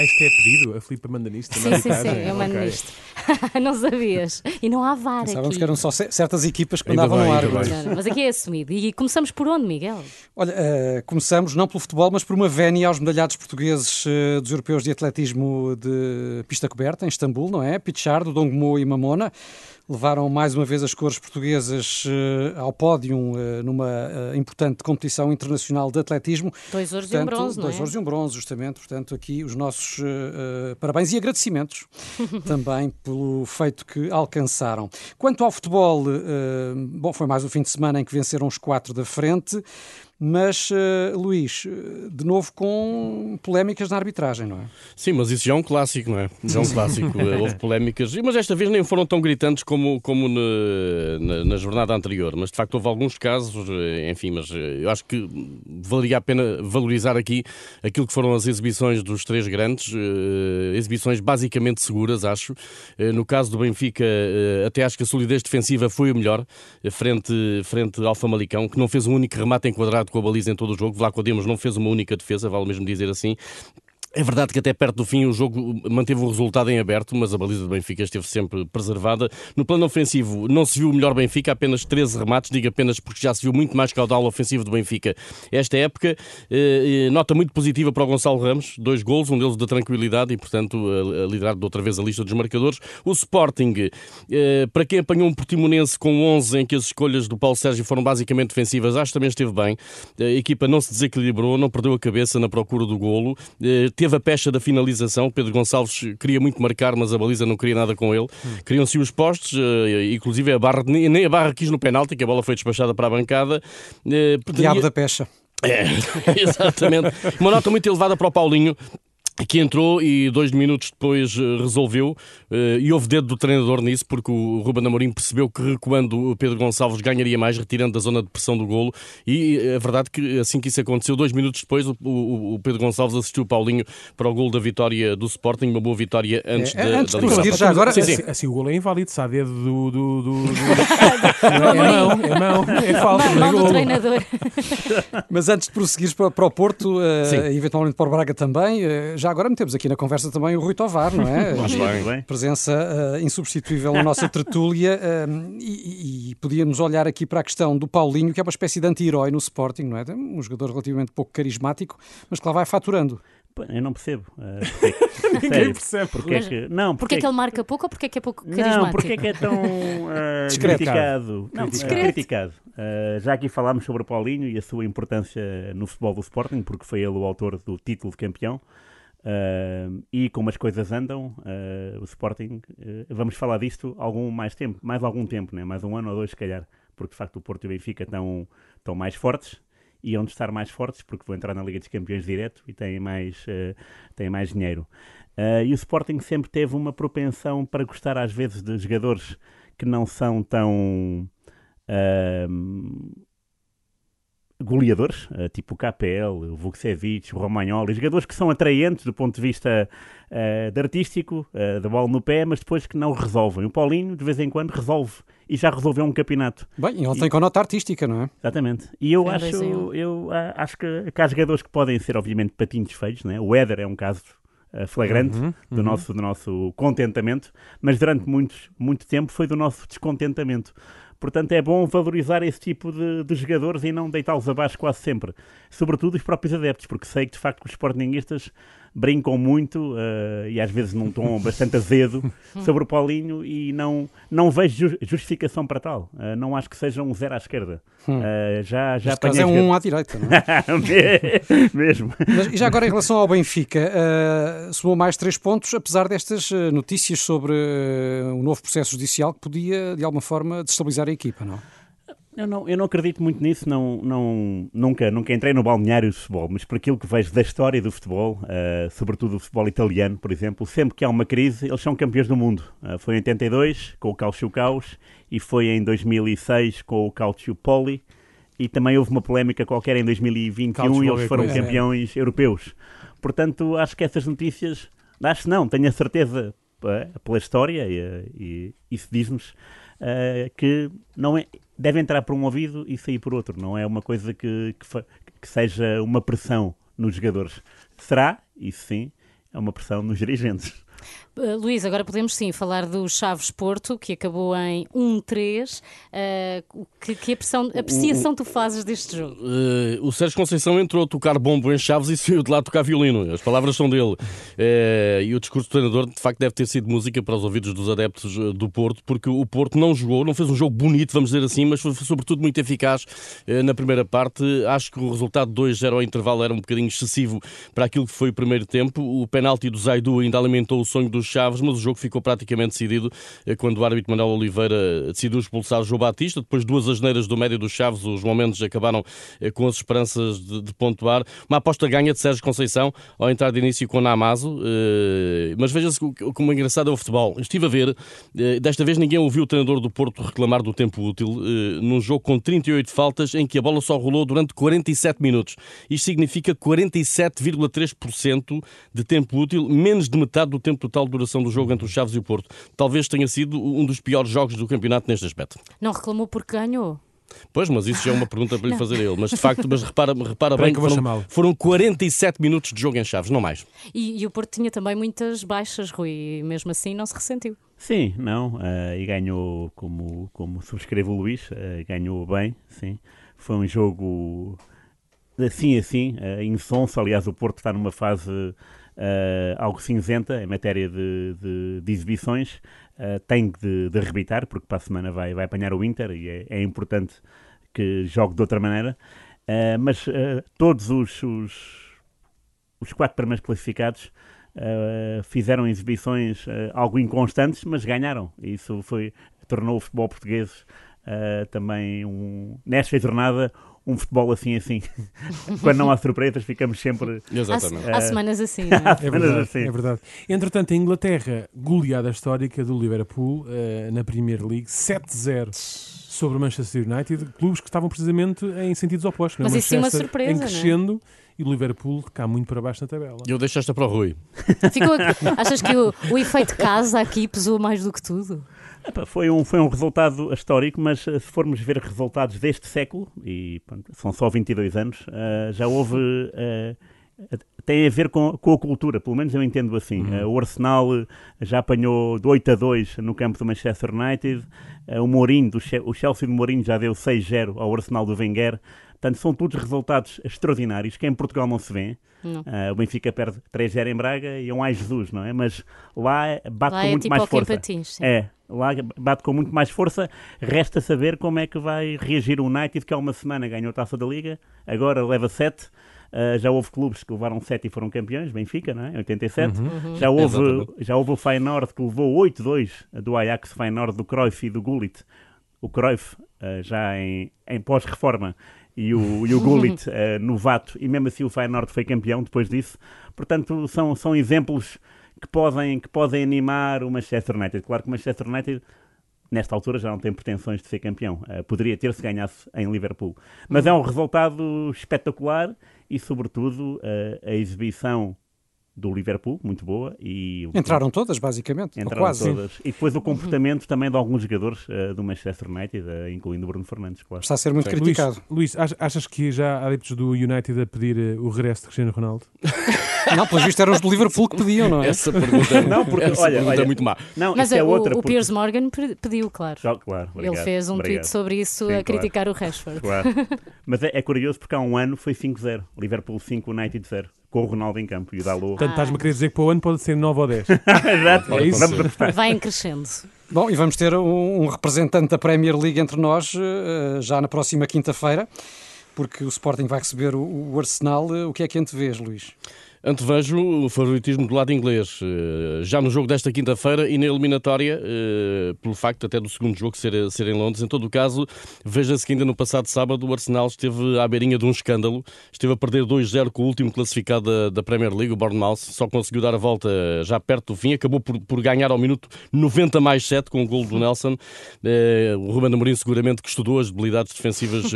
Ah, isto é pedido? A Filipe manda nisto? Sim, sim, sim, eu mando Ok. nisto. não sabias. E não há VAR Pensávamos aqui. que eram só ce- certas equipas que Ainda andavam bem, no ar. não é? mas aqui é assumido. E começamos por onde, Miguel? Olha, eh, começamos não pelo futebol, mas por uma vénia aos medalhados portugueses eh, dos europeus de atletismo de pista coberta, em Istambul, não é? Pichardo, Dongmo e Mamona levaram mais uma vez as cores portuguesas eh, ao pódio eh, numa eh, importante competição internacional de atletismo. Dois ouros e um bronze, não dois é? ouros e um bronze, justamente. Portanto, aqui os nossos eh, parabéns e agradecimentos também pelo feito que alcançaram. Quanto ao futebol, eh, bom, foi mais um fim de semana em que venceram os quatro da frente, mas, eh, Luís, eh, de novo com polémicas na arbitragem, não é? Sim, mas isso já é um clássico, não é? Já é um clássico. Eh, Houve polémicas, mas esta vez nem foram tão gritantes como, como na, na- na jornada anterior. Mas de facto houve alguns casos, enfim, mas eu acho que valeria a pena valorizar aqui aquilo que foram as exibições dos três grandes, exibições basicamente seguras, acho. No caso do Benfica, até acho que a solidez defensiva foi o melhor, frente, frente ao Famalicão, que não fez um único remate enquadrado com a baliza em todo o jogo. Vlaco Dimos não fez uma única defesa, vale mesmo dizer assim. É verdade que até perto do fim o jogo manteve o resultado em aberto, mas a baliza do Benfica esteve sempre preservada. No plano ofensivo não se viu o melhor Benfica, apenas 13 remates, digo apenas porque já se viu muito mais caudal ofensivo do Benfica esta época. Eh, eh, Nota muito positiva para o Gonçalo Ramos, dois golos, um deles da tranquilidade e, portanto, a, liderar de outra vez a lista dos marcadores. O Sporting, eh, para quem apanhou um Portimonense com 11 em que as escolhas do Paulo Sérgio foram basicamente defensivas, acho que também esteve bem. A equipa não se desequilibrou, não perdeu a cabeça na procura do golo. Teve a pecha da finalização. Pedro Gonçalves queria muito marcar, mas a baliza não queria nada com ele. Criam-se os postes, eh, inclusive a barra, nem nem a barra quis no penalti, que a bola foi despachada para a bancada. Eh, Diabo da pecha. é, exatamente. Uma nota muito elevada para o Paulinho. Que entrou e dois minutos depois eh, resolveu, eh, e houve dedo do treinador nisso, porque o Ruben Amorim percebeu que recuando o Pedro Gonçalves ganharia mais, retirando da zona de pressão do golo. E é verdade que assim que isso aconteceu, dois minutos depois, o, o- o Pedro Gonçalves assistiu o Paulinho para o golo da vitória do Sporting, uma boa vitória antes É, da, antes da de Liga já agora- Sim, sim. Assim, assim o golo é inválido, se há dedo do. do, do, do- Não, é mão, é mão, é falta, Mão, é mão do treinador. Mas antes de prosseguires para, para o Porto, eh, e eventualmente para o Braga também, eh, já agora metemos aqui na conversa também o Rui Tovar, não é? Muito bem. bem. Presença eh, insubstituível na nossa tertúlia eh, e, e podíamos olhar aqui para a questão do Paulinho, que é uma espécie de anti-herói no Sporting, não é? Um jogador relativamente pouco carismático, mas que lá vai faturando. Eu não percebo. porque- Ninguém percebe. Porque é que, não, Porque é que ele marca pouco ou porque é que é pouco Não, carismático? porque é que é tão eh, Discreto. criticado? Não, eh, criticado. Eh, já aqui falámos sobre o Paulinho e a sua importância no futebol do Sporting, porque foi ele o autor do título de campeão. Eh, e como as coisas andam, eh, o Sporting, eh, vamos falar disto algum mais tempo, mais algum tempo, né? mais um ano ou dois, se calhar, porque de facto o Porto e o Benfica estão, estão mais fortes e onde estar mais fortes, porque vão entrar na Liga dos Campeões direto e têm mais, eh, têm mais dinheiro. E o Sporting sempre teve uma propensão para gostar às vezes de jogadores que não são tão ahm, goleadores, eh, tipo o KPL, o Vukcevic, o Romagnoli, jogadores que são atraentes do ponto de vista eh, de artístico, eh, da bola no pé, mas depois que não resolvem. O Paulinho, de vez em quando, resolve. E já resolveu um campeonato. Bem, e ontem com nota artística, não é? Exatamente. E eu acho, um. eu ah, acho que, que há jogadores que podem ser, obviamente, patinhos feios, né? O Éder é um caso flagrante Uhum, do, nosso, do nosso contentamento, mas durante muitos, muito tempo foi do nosso descontentamento. Portanto, é bom valorizar esse tipo de, de jogadores e não deitá-los abaixo quase sempre. Sobretudo os próprios adeptos, porque sei que, de facto, os sportinguistas brincam muito ah, e às vezes num tom bastante azedo sobre o Paulinho e não, não vejo ju- justificação para tal. Ah, não acho que seja um zero à esquerda. Ah, já já Neste caso é um à direita, não é? Mesmo. Mas, e já agora, em relação ao Benfica, eh, somou mais três pontos, apesar destas notícias sobre um novo processo judicial que podia, de alguma forma, destabilizar a equipa, não? Eu não, eu não acredito muito nisso, não, não, nunca, nunca entrei no balneário do futebol, mas por aquilo que vejo da história do futebol, eh, sobretudo do futebol italiano, por exemplo, sempre que há uma crise, eles são campeões do mundo. Eh, foi em 82 com o Calcio Caos e foi em 2006 com o Calcio Poli e também houve uma polémica qualquer em 2021 Calcio e eles foram coisa. campeões europeus. Portanto, acho que essas notícias, acho que não, tenho a certeza eh, pela história e, e isso diz-nos eh, que não é, deve entrar por um ouvido e sair por outro. Não é uma coisa que, que, que seja uma pressão nos jogadores. Será, isso sim, é uma pressão nos dirigentes. Uh, Luís, agora podemos sim falar do Chaves Porto, que acabou em 1-3. Uh, que, que apreciação tu fazes deste jogo? Uh, o Sérgio Conceição entrou a tocar bombo em Chaves e saiu de lá a tocar violino. As palavras são dele. E o discurso do treinador, de facto, deve ter sido música para os ouvidos dos adeptos do Porto, porque o Porto não jogou, não fez um jogo bonito, vamos dizer assim, mas foi, sobretudo muito eficaz na primeira parte. Acho que o resultado 2-0 ao intervalo era um bocadinho excessivo para aquilo que foi o primeiro tempo. O penalti do Zaidu ainda alimentou o sonho dos Chaves, mas o jogo ficou praticamente decidido quando o árbitro Manuel Oliveira decidiu expulsar o João Batista. Depois duas asneiras do médio dos Chaves, os momentos acabaram com as esperanças de, de pontuar. Uma aposta ganha de Sérgio Conceição ao entrar de início com Namazo. Mas veja-se como é engraçado é o futebol. Estive a ver, desta vez ninguém ouviu o treinador do Porto reclamar do tempo útil num jogo com 38 faltas em que a bola só rolou durante 47 minutos. Isto significa 47,3% de tempo útil, menos de metade do tempo total de duração do jogo entre os Chaves e o Porto. Talvez tenha sido um dos piores jogos do campeonato neste aspecto. Não reclamou porque ganhou? Pois, mas isso já é uma pergunta para lhe fazer a ele. Mas de facto, mas repara, repara bem que foram, foram 47 minutos de jogo em Chaves, não mais. E, e, o Porto tinha também muitas baixas, Rui, e mesmo assim não se ressentiu. Sim, não, uh, e ganhou, como, como subscreve o Luís, uh, ganhou bem, sim. Foi um jogo assim, assim, uh, insonso. Aliás, o Porto está numa fase uh, algo cinzenta em matéria de, de, de exibições. Uh, tem de, de porque para a semana vai, vai apanhar o Inter e é, é importante que jogue de outra maneira. Uh, mas todos os, os, os, quatro primeiros classificados fizeram exibições algo inconstantes, mas ganharam. Isso foi, tornou o futebol português também, um, nesta jornada, um futebol assim assim. Quando não há surpresas, ficamos sempre. Exatamente. Há, há semanas assim. É? há semanas é verdade, assim. É verdade. Entretanto, a Inglaterra, goleada histórica do Liverpool uh, na Premier League, 7-0 sobre o Manchester United, clubes que estavam precisamente em sentidos opostos. Mas isso é uma surpresa. Em crescendo. E o Liverpool cá muito para baixo na tabela. Eu deixo esta para o Rui. Ficou, achas que o, o efeito casa aqui pesou mais do que tudo? Foi um, foi um resultado histórico, mas eh, se formos ver resultados deste século, e pronto, são só 22 anos, uh, já houve. Uh, tem a ver com, com a cultura, pelo menos eu entendo assim. Uhum. Uh, o Arsenal já apanhou de 8 a 2 no campo do Manchester United, o Mourinho, do, o Chelsea do Mourinho já deu 6-0 ao Arsenal do Wenger. Portanto, são todos resultados extraordinários que em Portugal não se vê. Uh, o Benfica perde 3-0 em Braga e é um ai Jesus, não é? Mas lá bate lá com é muito tipo mais força. Patins, é, lá bate com muito mais força. Resta saber como é que vai reagir o United, que há uma semana ganhou a taça da Liga, agora leva 7. Uh, ah, já houve clubes que levaram 7 e foram campeões, Benfica, não é? 87. Uhum. Uhum. Já, houve, já houve o Feyenoord que levou 8-2 do Ajax, Feyenoord, do Cruyff e do Gullit. O Cruyff, uh, já em, em pós-reforma, e o, e o Gullit, uh, novato, e mesmo assim o Feyenoord foi campeão depois disso. Portanto, são, são exemplos que podem, que podem animar o Manchester United. Claro que o Manchester United, nesta altura, já não tem pretensões de ser campeão. Uh, poderia ter se ganhasse em Liverpool. Mas é um resultado espetacular e, sobretudo, uh, a exibição do Liverpool, muito boa. E entraram todas, basicamente. Entraram quase. todas. E depois o comportamento também de alguns jogadores uh, do Manchester United, uh, incluindo Bruno Fernandes, claro. Está a ser muito Sim. criticado. Luís, Luís, achas que já há adeptos do United a pedir uh, o regresso de Cristiano Ronaldo? não, pelo visto eram os do Liverpool que pediam, não é? Essa pergunta, é não, porque, essa olha, pergunta é olha, é muito má. Não, Mas é o, outra, o Piers Morgan pediu, claro. Já, claro obrigado, Ele fez um obrigado. tweet sobre isso Sim, a criticar claro. o Rashford. Claro. Mas é, é curioso porque há um ano foi 5-0. Liverpool 5, United 0 com o Ronaldo em campo e o Dalot. Portanto, estás-me a querer dizer que para o ano pode ser 9 ou 10. Exato, é isso. Vai crescendo. Bom, e vamos ter um, um representante da Premier League entre nós uh, já na próxima quinta-feira, porque o Sporting vai receber o, o Arsenal. Uh, o que é que antevês, Luís? Antevejo o favoritismo do lado inglês, eh, já no jogo desta quinta-feira e na eliminatória, eh, pelo facto até do segundo jogo ser, ser em Londres. Em todo o caso, veja-se que ainda no passado sábado o Arsenal esteve à beirinha de um escândalo, esteve a perder 2-0 com o último classificado da, Premier League, o Bournemouth, só conseguiu dar a volta já perto do fim, acabou por, por ganhar ao minuto 90 mais 7 com o gol do Nelson. Eh, o Ruben Amorim seguramente que estudou as debilidades defensivas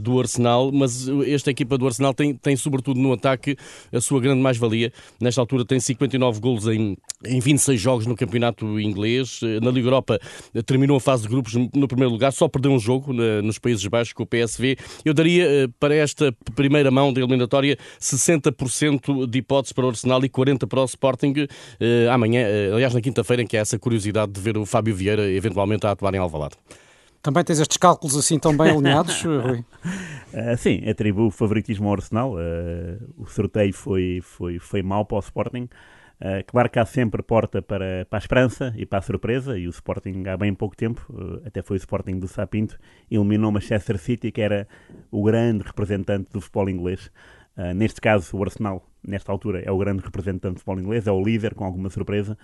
do Arsenal, mas esta equipa do Arsenal tem, tem sobretudo no ataque a sua grande mais-valia. Nesta altura tem 59 golos em, em 26 jogos no campeonato inglês. Na Liga Europa terminou a fase de grupos no primeiro lugar, só perdeu um jogo nos Países Baixos com o PSV. Eu daria para esta primeira mão da eliminatória 60% de hipóteses para o Arsenal e 40% para o Sporting. Amanhã, aliás, na quinta-feira, em que há essa curiosidade de ver o Fábio Vieira eventualmente a atuar em Alvalade. Também tens estes cálculos assim tão bem alinhados, Rui? Uh, sim, atribuo favoritismo ao Arsenal. Uh, o sorteio foi, foi, foi mau para o Sporting. Uh, claro que há sempre porta para, para a esperança e para a surpresa, e o Sporting há bem pouco tempo, até foi o Sporting do Sapinto, eliminou o Manchester City, que era o grande representante do futebol inglês. Neste caso, o Arsenal, nesta altura, é o grande representante do futebol inglês, é o líder, com alguma surpresa.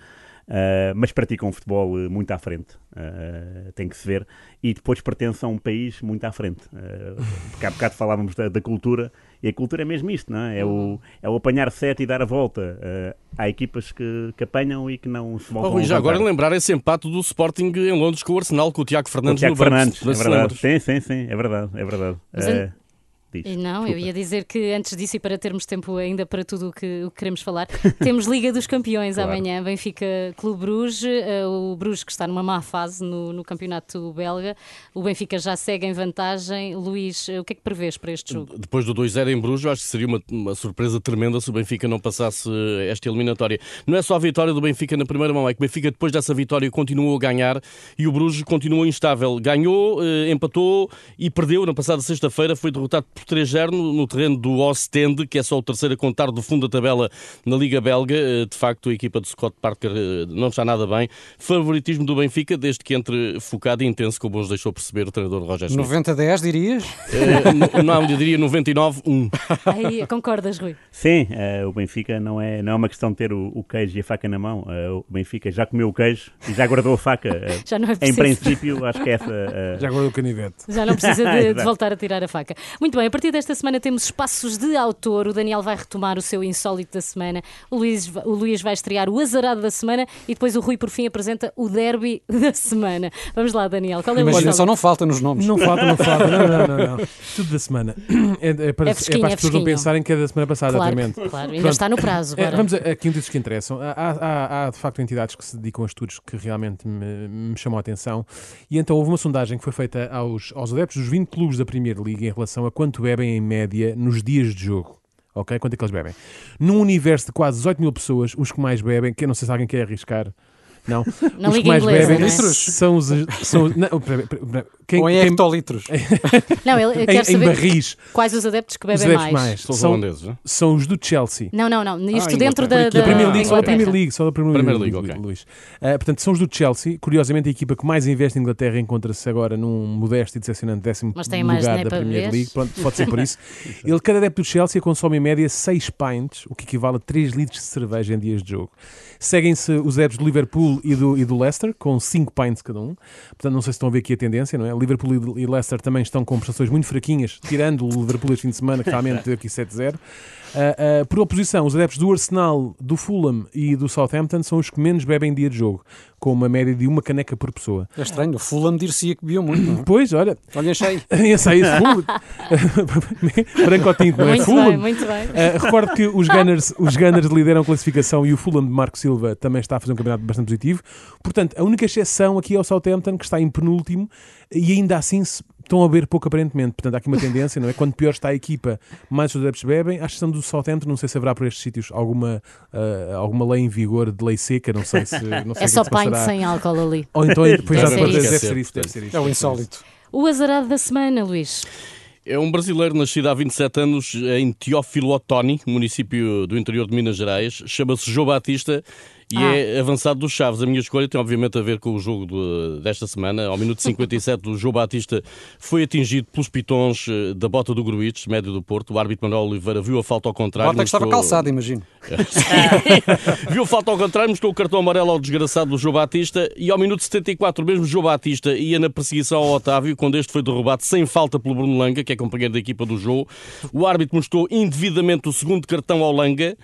Uh, mas praticam um futebol muito à frente, uh, tem que se ver, e depois pertence a um país muito à frente. Uh, porque há bocado falávamos da, da, cultura, e a cultura é mesmo isto, não é? É o, uhum. é o apanhar sete e dar a volta. há equipas que, que apanham e que não se voltam oh, Rui, já agora lembrar esse empate do Sporting em Londres com o Arsenal, com o Tiago Fernandes o Tiago no Fernandes, é verdade. Sim, sim, sim, é verdade, é verdade. Mas, Diz, não, desculpa. eu ia dizer que antes disso e para termos tempo ainda para tudo o que, o que queremos falar, temos Liga dos Campeões claro. amanhã, Benfica Clube Bruges, uh, o Bruges que está numa má fase no, no, campeonato belga, o Benfica já segue em vantagem. Luís, uh, o que é que prevês para este jogo? Depois do 2-0 em Bruges, acho que seria uma, uma, surpresa tremenda se o Benfica não passasse esta eliminatória. Não é só a vitória do Benfica na primeira mão, é que o Benfica depois dessa vitória continuou a ganhar e o Bruges continuou instável. Ganhou, empatou e perdeu na passada sexta-feira, foi derrotado por 3-0 no terreno do Ostende, que é só o terceiro a contar do fundo da tabela na Liga Belga. Eh, de facto, a equipa de Scott Parker eh, não está nada bem. Favoritismo do Benfica, desde que entre focado e intenso, como nos deixou perceber o treinador Roger Schmidt. 90-10, dirias? Uh, não, eu diria 99-1. Aí, concordas, Rui? Sim, uh, o Benfica não é, não é uma questão de ter o, o queijo e a faca na mão. Uh, o Benfica já comeu o queijo e já guardou a faca. já não é preciso. Em princípio, acho que é essa. Já guardou o canivete. Já não precisa de, de voltar a tirar a faca. Muito bem, a partir desta esta semana temos espaços de autor. O Daniel vai retomar o seu insólito da semana. O Luís, o Luís vai estrear o azarado da semana e depois o Rui, por fim, apresenta o derby da semana. Vamos lá, Daniel. Qual é o Imagina, só não falta nos nomes. Não falta, não falta. Não, não, não. não. Tudo da semana. É, é para, é, é para as pessoas não pensarem que é da semana passada, claro, exatamente. Claro, ainda Pronto. está no prazo. É, vamos aqui um dos que interessam. Há, há, há, de facto entidades que se dedicam a estudos que realmente me, me chamam a atenção. E então houve uma sondagem que foi feita aos, aos adeptos dos 20 clubes da Primeira Liga em relação a quanto bebem em média nos dias de jogo. Ok? Quanto é que eles bebem? Num universo de quase 18 mil pessoas, os que mais bebem, que eu não sei se alguém quer arriscar, não. Na os que mais inglesa, bebem é? são os. São, não, quem, Ou em hectolitros. não, ele quer em, saber em barris. quais os adeptos que bebem mais. mais. São os holandeses, não? São os do Chelsea. Não, não, não. Isto ah, dentro da, da, Premier League. Só da Premier League. Só da Premier, Premier League, League okay. Luís. Uh, portanto, são os do Chelsea. Curiosamente, a equipa que mais investe em Inglaterra encontra-se agora num modesto e decepcionante décimo Mas tem mais lugar da Premier League. Pronto, pode ser por isso. Ele, cada adepto do Chelsea, consome em média 6 pints, o que equivale a 3 litros de cerveja em dias de jogo. Seguem-se os adeptos do Liverpool e do, e do Leicester, com 5 pints cada um. Portanto, não sei se estão a ver aqui a tendência, não é? Liverpool e Leicester também estão com prestações muito fraquinhas, tirando o Liverpool este fim de semana, que realmente deu aqui 7-0. Uh, uh, por oposição, os adeptos do Arsenal, do Fulham e do Southampton são os que menos bebem dia de jogo, com uma média de uma caneca por pessoa. É estranho, o Fulham dir-se-ia que bebiam muito. Não? É? Pois, olha. Olha, achei. achei isso, Fulham. Branco tinto, não é? Muito Fulham. Bem, muito bem. Uh, recordo que os Gunners, os Gunners lideram a classificação e o Fulham de Marco Silva também está a fazer um campeonato bastante positivo. Portanto, a única exceção aqui é o Southampton, que está em penúltimo, e ainda assim estão a beber pouco aparentemente. Portanto, há aqui uma tendência, não é? Quanto pior está a equipa, mais os adeptos bebem. À exceção do Southampton, não sei se haverá por estes sítios alguma, uh, alguma lei em vigor de lei seca, não sei se. Não sei é só pint sem álcool ali. Ou então, depois deve, deve, deve, ser isso, deve ser isso. É o insólito. O azarado da semana, Luís. É um brasileiro nascido há 27 anos em Teófilo Otoni, município do interior de Minas Gerais. Chama-se João Batista e ah. é avançado dos Chaves. A minha escolha tem obviamente a ver com o jogo de, desta semana. Ao minuto 57, o João Batista foi atingido pelos pitons eh, da bota do Gruites, médio do Porto. O árbitro Manuel Oliveira viu a falta ao contrário. A bota mostrou... que estava calçada, imagino. viu a falta ao contrário, mostrou o cartão amarelo ao desgraçado do João Batista e ao minuto 74, mesmo João Batista ia na perseguição ao Otávio, quando este foi derrubado sem falta pelo Bruno Langa, que é companheiro da equipa do jogo. O árbitro mostrou indevidamente o segundo cartão ao Langa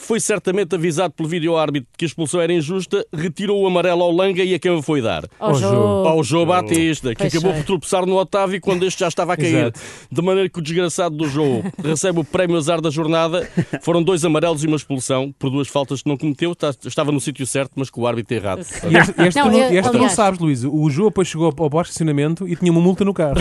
foi certamente avisado pelo vídeo-árbitro que a expulsão era injusta, retirou o amarelo ao Langa e a quem o foi dar? Ao Jô. Ao Jô Batista, que acabou por tropeçar no Otávio quando este já estava a cair. Exato. De maneira que o desgraçado do Jô recebe o prémio azar da jornada. Foram dois amarelos e uma expulsão por duas faltas que não cometeu. Estava no sítio certo, mas com o árbitro errado. E esta, esta, não, eu, não sabes, Luís. O Jô depois chegou ao de estacionamento e tinha uma multa no carro.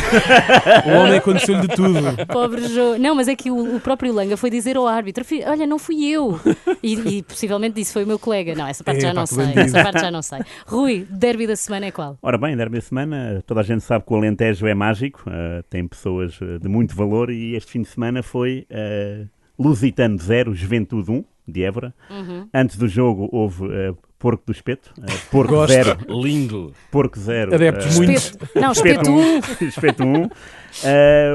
o homem aconteceu-lhe de tudo. Pobre Jô. Não, mas é que o, o, próprio Langa foi dizer ao árbitro: Olha, não fui eu. E, e possivelmente disse foi o meu colega. Não, essa parte é, já não sei. Essa parte já não sei. Rui, derby da semana é qual? Ora bem, derby da semana, toda a gente sabe que o Alentejo é mágico, uh, tem pessoas eh, de muito valor e este fim de semana foi uh, Lusitano 0, Juventude 1, de Évora. Uhum. Antes do jogo houve uh, Porco do Espeto, uh, Porco Gosto. 0. Lindo. Porco 0. Adeptos uh, muitos. Não, Espeto 1. Espeto 1. Uh,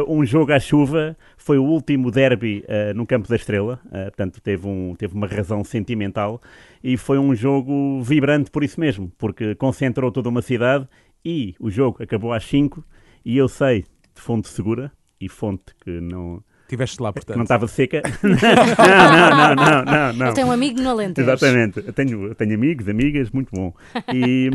um jogo à chuva. Foi o último derby uh, no Campo da Estrela, uh, portanto teve, um, teve uma razão sentimental e foi um jogo vibrante por isso mesmo, porque concentrou toda uma cidade e o jogo acabou às 5 e eu sei de fonte segura e fonte que não Estiveste lá, portanto. Não estava seca. não, não, não, não, não. Tem um amigo no Alentejo. Exatamente. Eu tenho, tenho amigos, amigas, muito bom. E,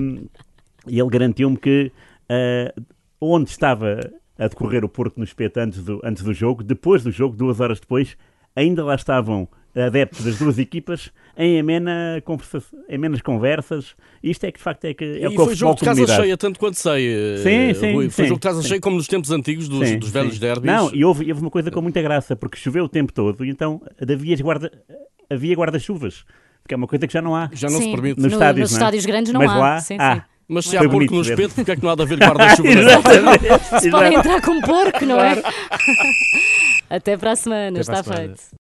e ele garantiu-me que uh, onde estava a decorrer o Porto no espeto antes do, antes do jogo, depois do jogo, duas horas depois, ainda lá estavam adeptos das duas equipas em, amena conversa em amenas conversas. Isto é que de facto é que é o E foi jogo de casa cheia, tanto quanto sei. Eh, sim, sim. Rui. Foi sim, jogo de casa cheia como nos tempos antigos dos, sim, dos velhos sim. derbys. Não, e houve, houve uma coisa com muita graça, porque choveu o tempo todo e então havia guarda, havia guarda-chuvas, que é uma coisa que já não há. Já não se permite. Nos, no, estádios, nos é? estádios grandes não Mas há. Lá, sim, há. Mas se há porco no espeto, porque é que não há de haver guarda-chuva? se podem entrar com porco, não é? Até para a semana, Até está feito.